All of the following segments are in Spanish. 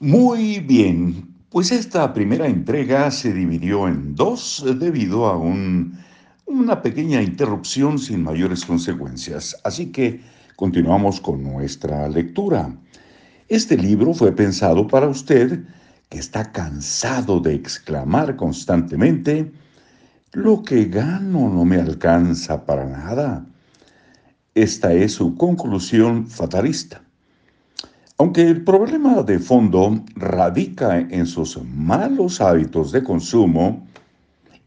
Muy bien, pues esta primera entrega se dividió en dos debido a un- una pequeña interrupción sin mayores consecuencias. Así que continuamos con nuestra lectura. Este libro fue pensado para usted que está cansado de exclamar constantemente, lo que gano no me alcanza para nada. Esta es su conclusión fatalista. Aunque el problema de fondo radica en sus malos hábitos de consumo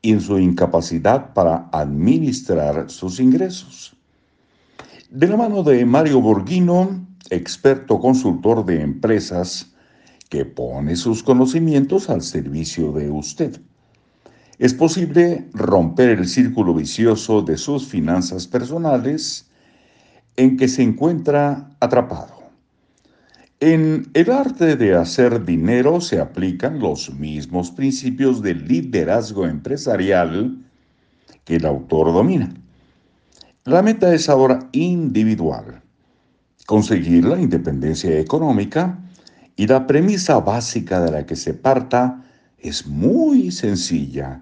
y en su incapacidad para administrar sus ingresos. De la mano de Mario Borghino, experto consultor de empresas que pone sus conocimientos al servicio de usted. Es posible romper el círculo vicioso de sus finanzas personales en que se encuentra atrapado. En el arte de hacer dinero se aplican los mismos principios de liderazgo empresarial que el autor domina. La meta es ahora individual, conseguir la independencia económica y la premisa básica de la que se parta es muy sencilla,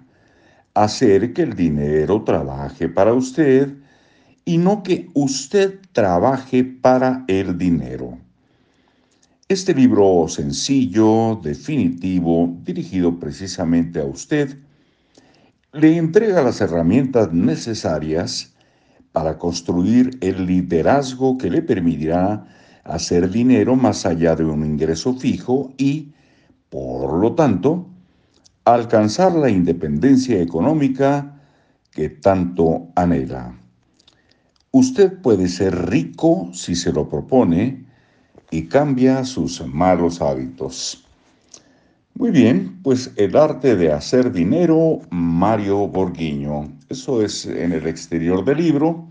hacer que el dinero trabaje para usted y no que usted trabaje para el dinero. Este libro sencillo, definitivo, dirigido precisamente a usted, le entrega las herramientas necesarias para construir el liderazgo que le permitirá hacer dinero más allá de un ingreso fijo y, por lo tanto, alcanzar la independencia económica que tanto anhela. Usted puede ser rico si se lo propone, y cambia sus malos hábitos. Muy bien, pues el arte de hacer dinero, Mario Borguiño. Eso es en el exterior del libro.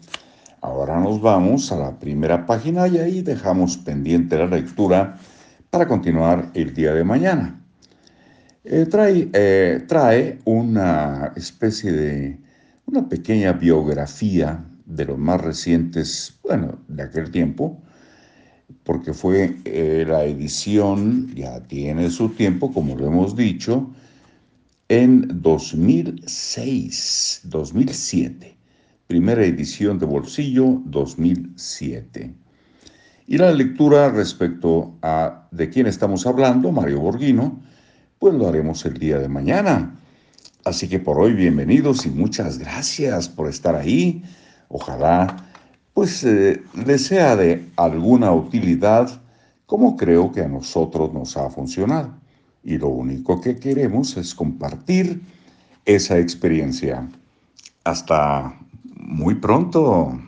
Ahora nos vamos a la primera página y ahí dejamos pendiente la lectura para continuar el día de mañana. Eh, trae, eh, trae una especie de, una pequeña biografía de los más recientes, bueno, de aquel tiempo, porque fue eh, la edición, ya tiene su tiempo, como lo hemos dicho, en 2006, 2007. Primera edición de bolsillo 2007. Y la lectura respecto a de quién estamos hablando, Mario Borghino, pues lo haremos el día de mañana. Así que por hoy bienvenidos y muchas gracias por estar ahí. Ojalá pues eh, sea de alguna utilidad como creo que a nosotros nos ha funcionado. Y lo único que queremos es compartir esa experiencia. Hasta muy pronto.